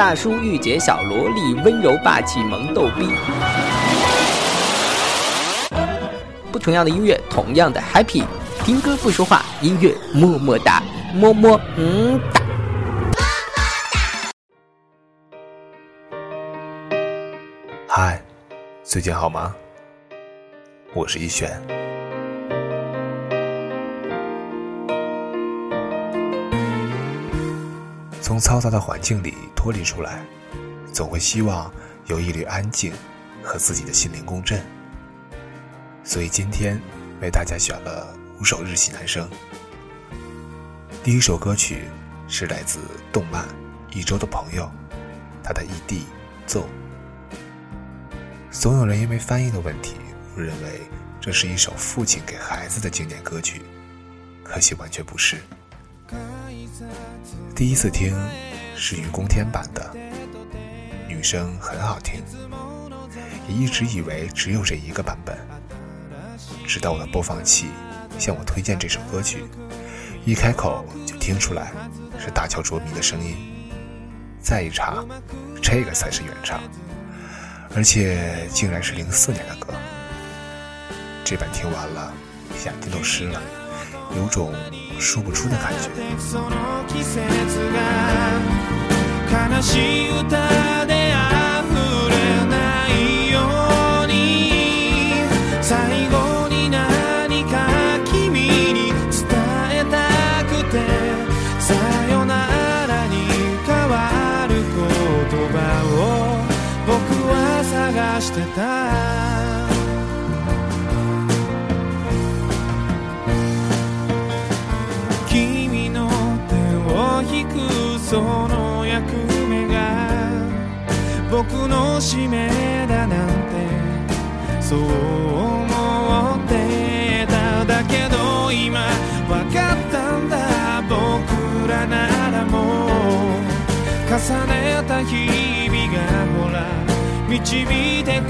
大叔、御姐、小萝莉、温柔、霸气、萌逗逼，不同样的音乐，同样的 happy。听歌不说话，音乐么么哒，么么嗯哒。嗨，最近好吗？我是一璇。从嘈杂的环境里脱离出来，总会希望有一缕安静和自己的心灵共振。所以今天为大家选了五首日系男声。第一首歌曲是来自动漫《一周的朋友》，他的异地奏》。总有人因为翻译的问题误认为这是一首父亲给孩子的经典歌曲，可惜完全不是。第一次听是于公天版的，女声很好听，也一直以为只有这一个版本。直到我的播放器向我推荐这首歌曲，一开口就听出来是大乔卓迷的声音，再一查，这个才是原唱，而且竟然是零四年的歌。这版听完了，眼睛都湿了，有种。说不出的感觉。僕の使命だなんてそう思ってただけど今わかったんだ僕らならもう重ねた日々がほら導いてくれる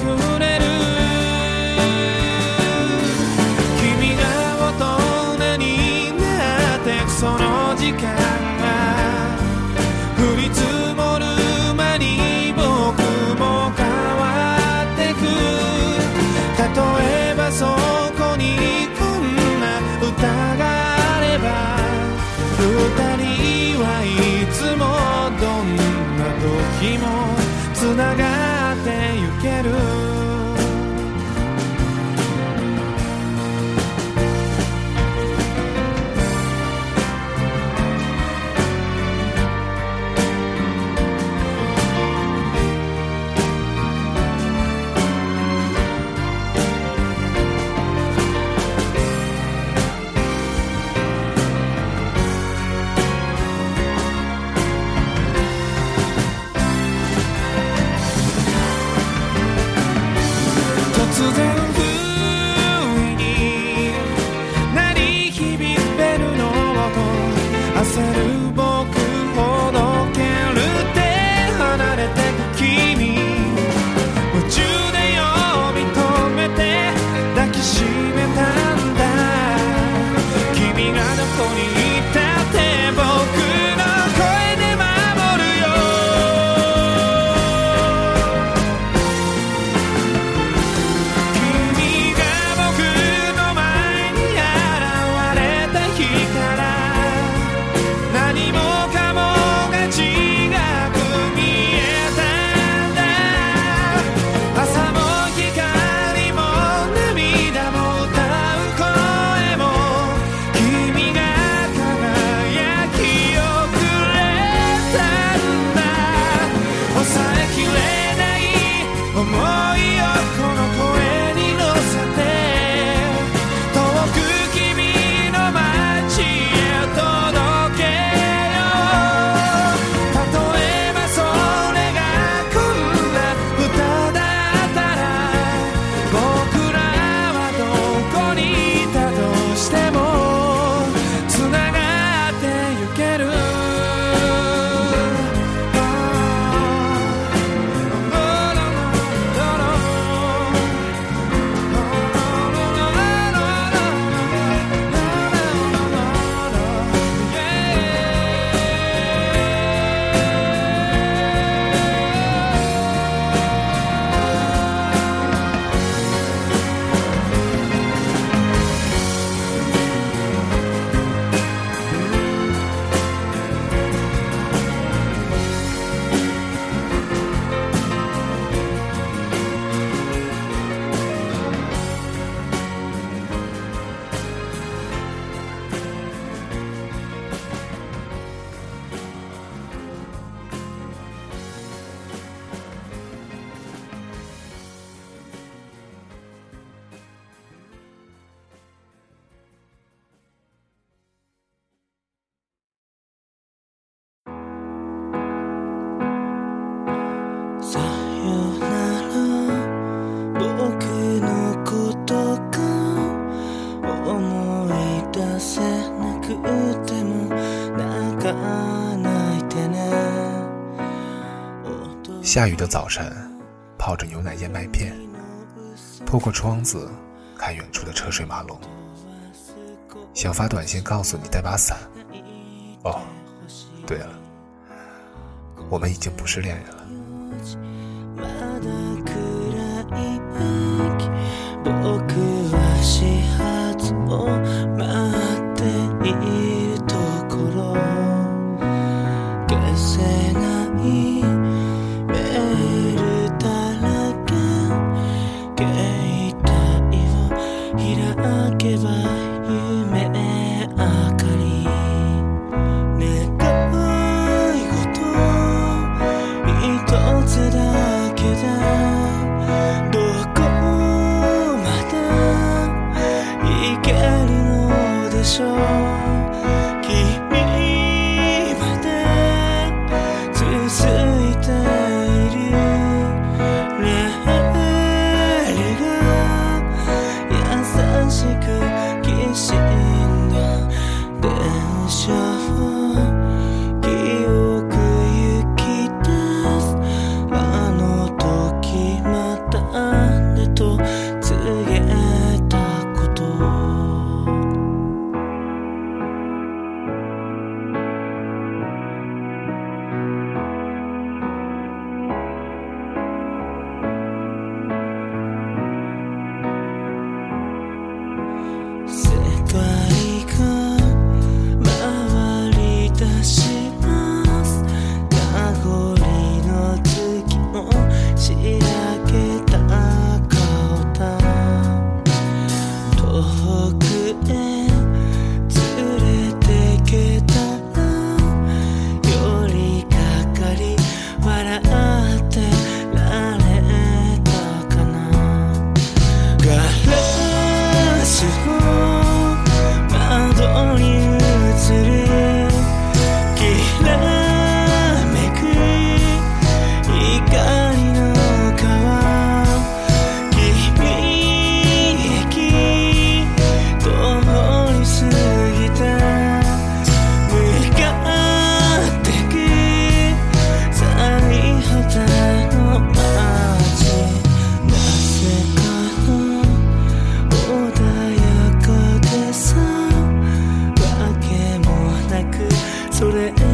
君が大人になってくその時間下雨的早晨，泡着牛奶燕麦片，透过窗子看远处的车水马龙。想发短信告诉你带把伞。哦，对了，我们已经不是恋人了。corazón. so that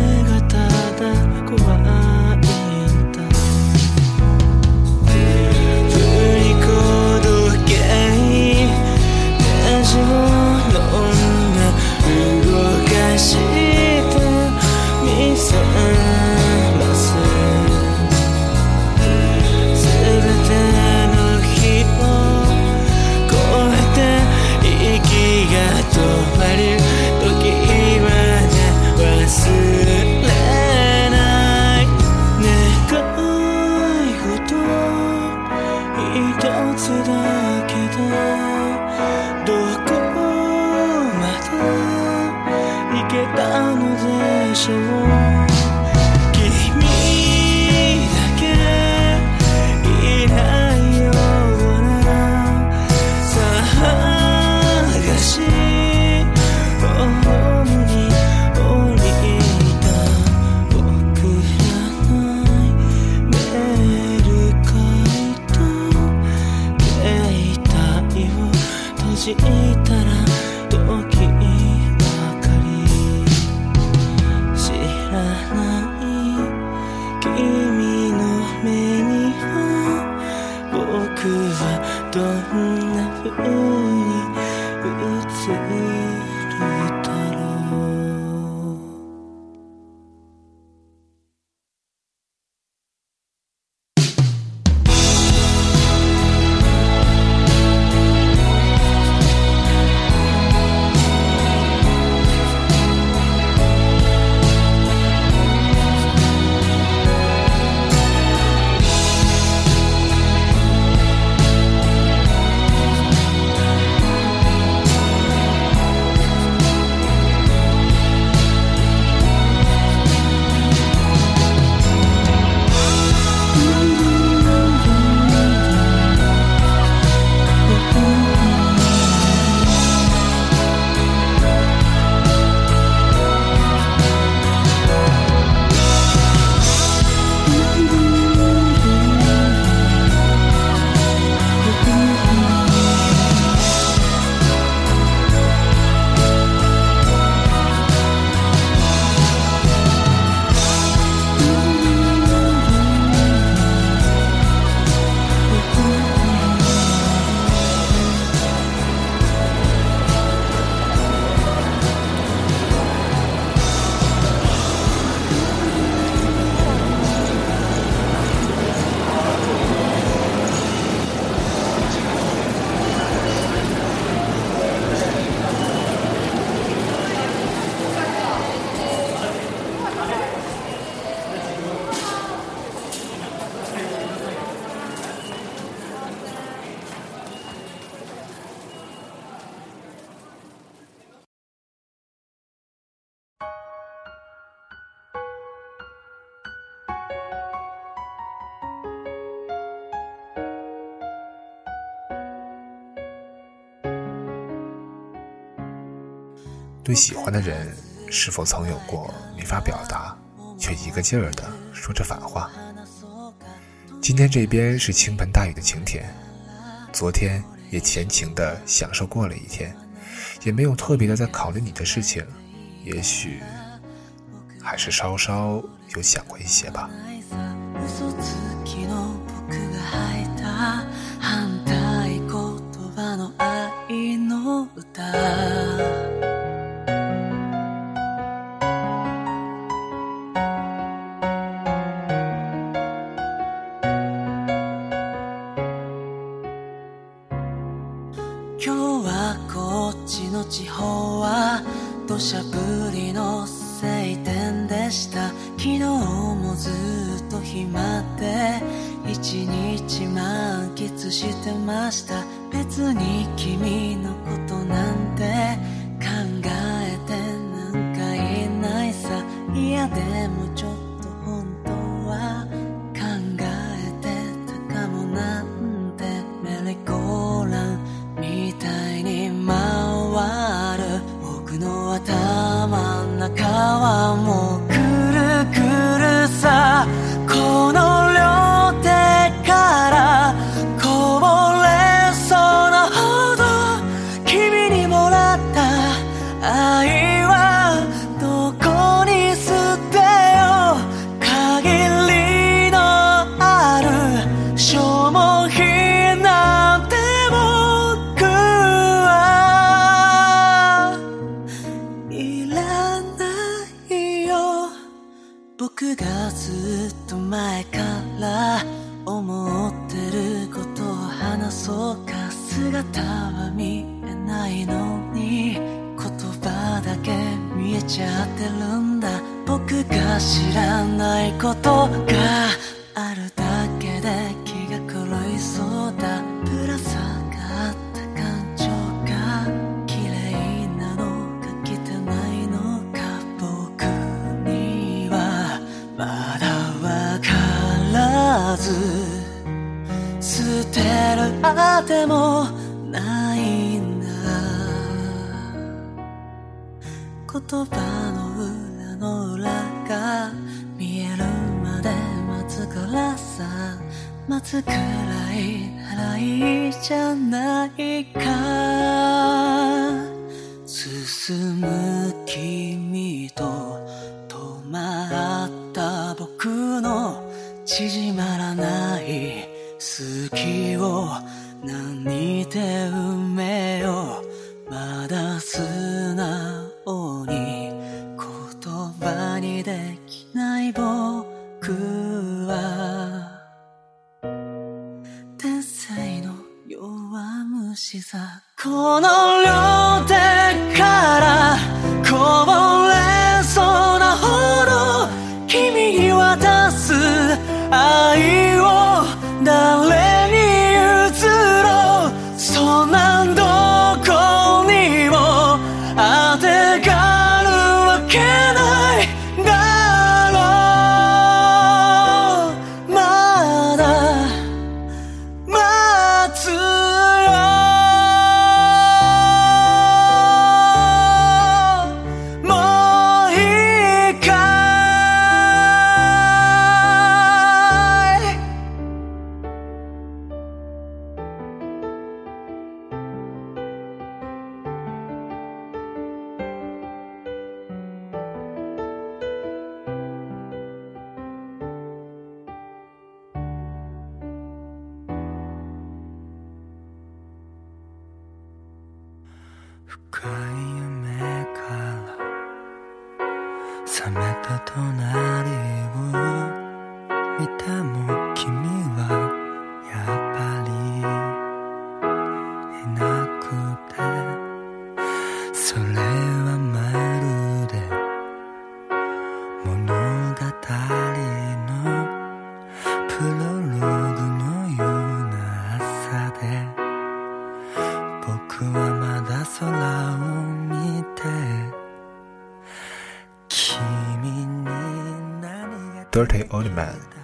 对喜欢的人，是否曾有过没法表达，却一个劲儿的说着反话？今天这边是倾盆大雨的晴天，昨天也前情的享受过了一天，也没有特别的在考虑你的事情，也许还是稍稍有想过一些吧。ら思ってることを話そうか姿は見えないのに言葉だけ見えちゃってるんだ僕が知らないことがあるだず捨てるあてもないんだ言葉の裏の裏が見えるまで待つからさ待つくらいならいいじゃないか進む君と止まった僕の縮まらない隙を何て埋めようまだ素直に言葉にできない僕は天才の弱虫さこの両手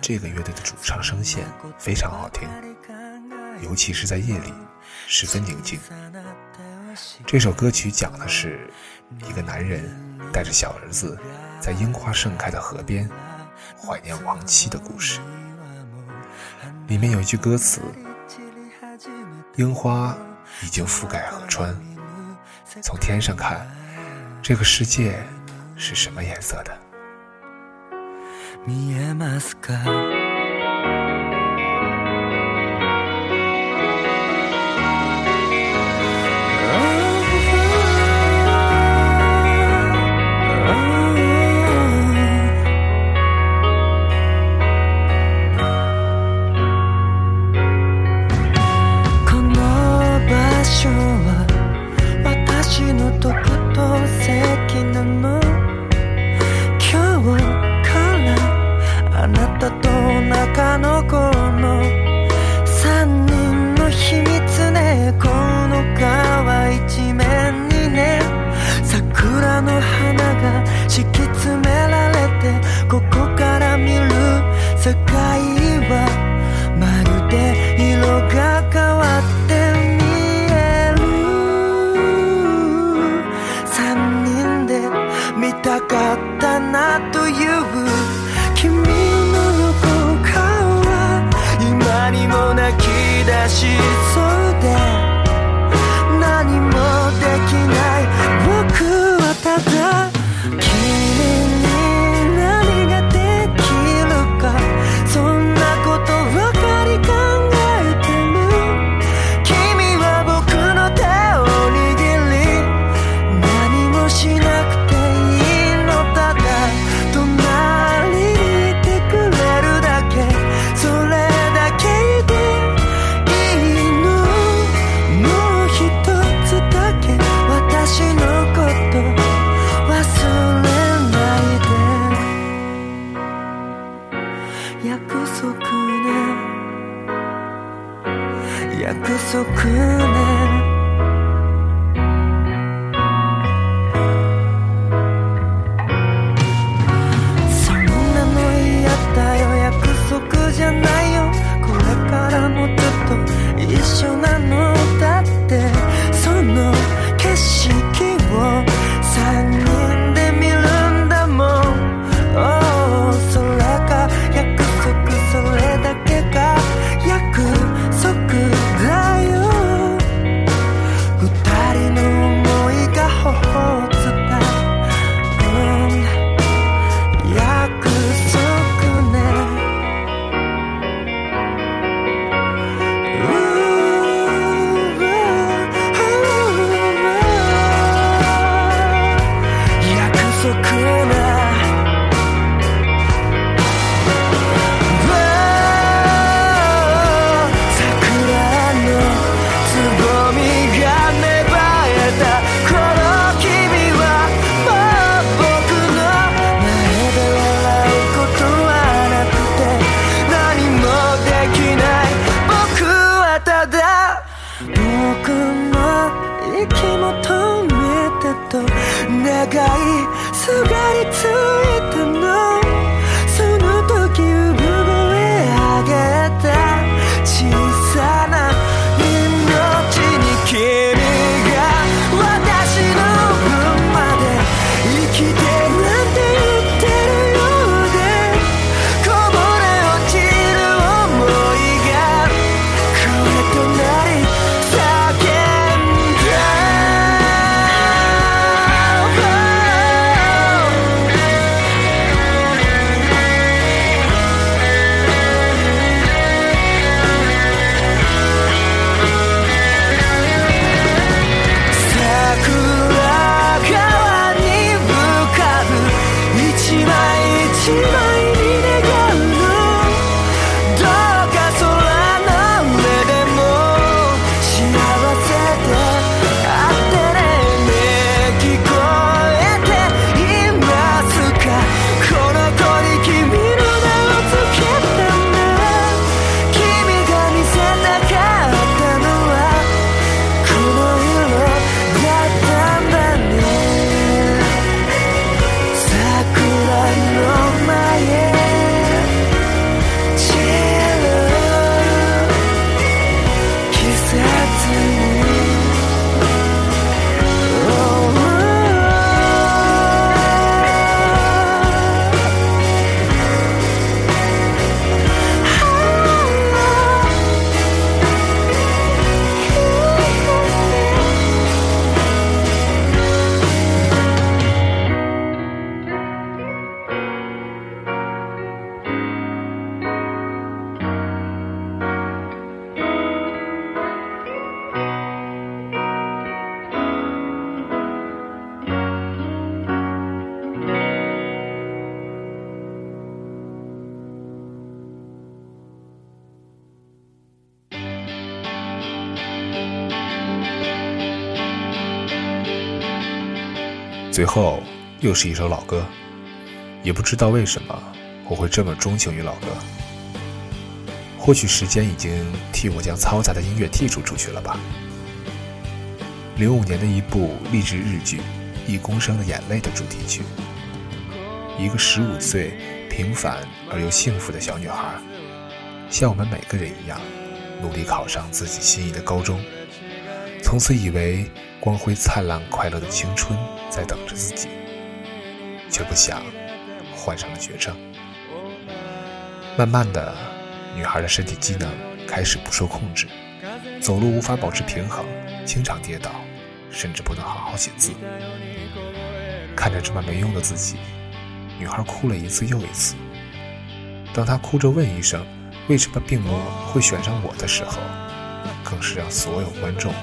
这个乐队的主唱声线非常好听，尤其是在夜里，十分宁静。这首歌曲讲的是一个男人带着小儿子在樱花盛开的河边怀念亡妻的故事。里面有一句歌词：“樱花已经覆盖河川，从天上看，这个世界是什么颜色的？”見えますか「今にも泣き出しそうで最后，又是一首老歌，也不知道为什么我会这么钟情于老歌。或许时间已经替我将嘈杂的音乐剔除出去了吧。零五年的一部励志日剧《一公升的眼泪》的主题曲，一个十五岁平凡而又幸福的小女孩，像我们每个人一样，努力考上自己心仪的高中。从此以为光辉灿烂、快乐的青春在等着自己，却不想患上了绝症。慢慢的，女孩的身体机能开始不受控制，走路无法保持平衡，经常跌倒，甚至不能好好写字。看着这么没用的自己，女孩哭了一次又一次。当她哭着问医生：“为什么病魔会选上我的时候”，更是让所有观众。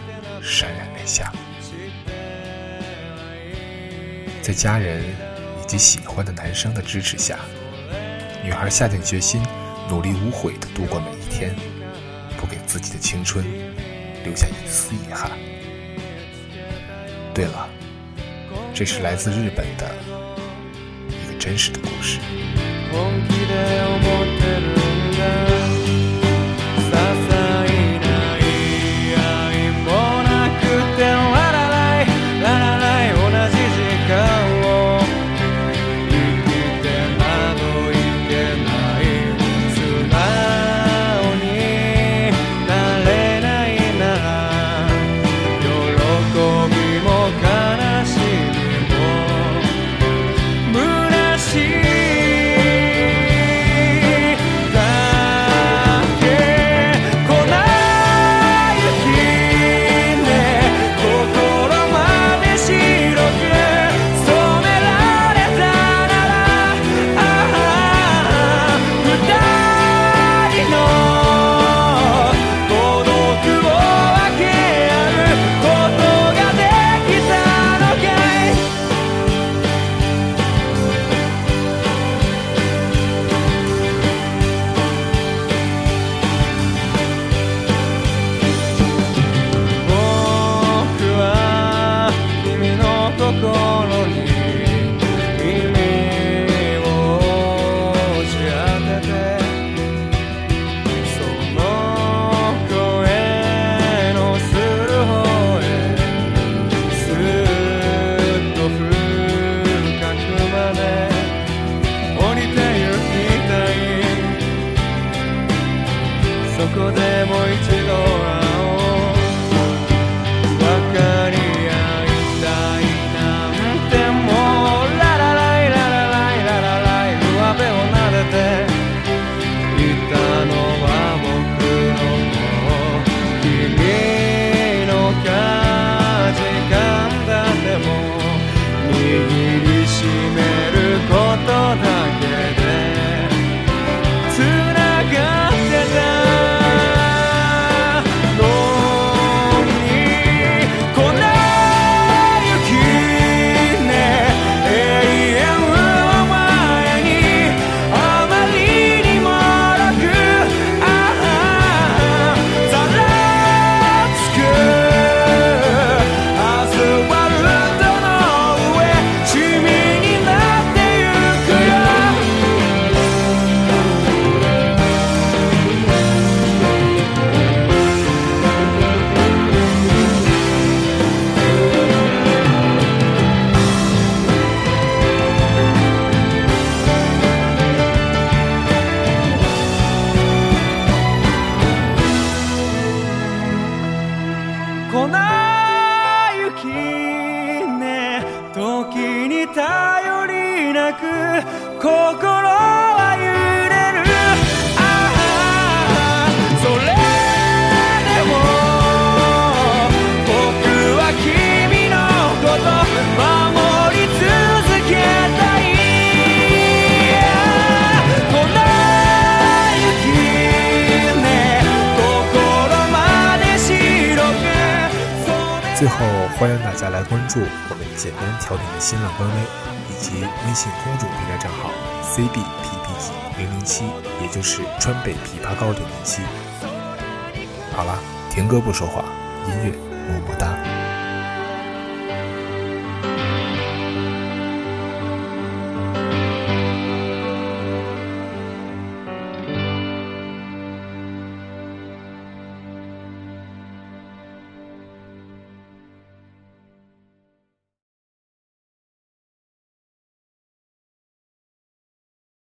潸然泪下，在家人以及喜欢的男生的支持下，女孩下定决心，努力无悔地度过每一天，不给自己的青春留下一丝遗憾。对了，这是来自日本的一个真实的故事。欢迎大家来关注我们简单调频的新浪官微，以及微信公众平台账号 c b p p g 零零七，也就是川北琵琶膏零零七。好了，田哥不说话，音乐么么哒。